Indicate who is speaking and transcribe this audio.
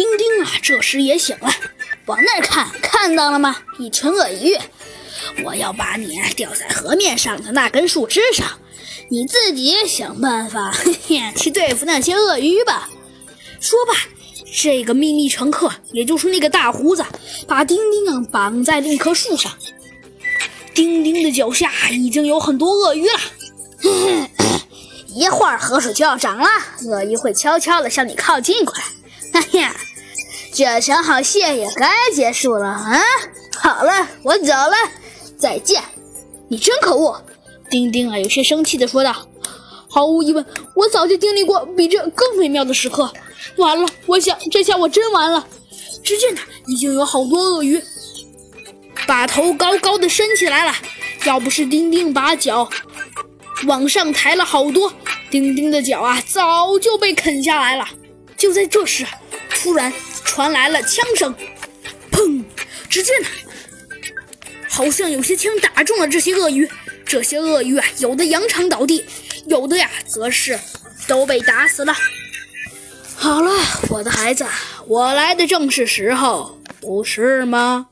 Speaker 1: 丁丁啊，这时也醒了，往那儿看，看到了吗？一群鳄鱼，我要把你吊在河面上的那根树枝上，你自己想办法嘿嘿，去对付那些鳄鱼吧。说罢，这个秘密乘客，也就是那个大胡子，把丁丁啊绑在了一棵树上。丁丁的脚下已经有很多鳄鱼了。一会儿河水就要涨了，鳄鱼会悄悄地向你靠近过来。哎呀，这场好戏也该结束了啊！好了，我走了，再见。你真可恶！丁丁啊，有些生气地说道。毫无疑问，我早就经历过比这更美妙的时刻。完了，我想这下我真完了。只见他已经有好多鳄鱼把头高高的伸起来了。要不是丁丁把脚往上抬了好多，丁丁的脚啊早就被啃下来了。就在这时，突然传来了枪声，砰！只见呢，好像有些枪打中了这些鳄鱼。这些鳄鱼啊，有的扬长倒地，有的呀，则是都被打死了。好了，我的孩子，我来的正是时候，不是吗？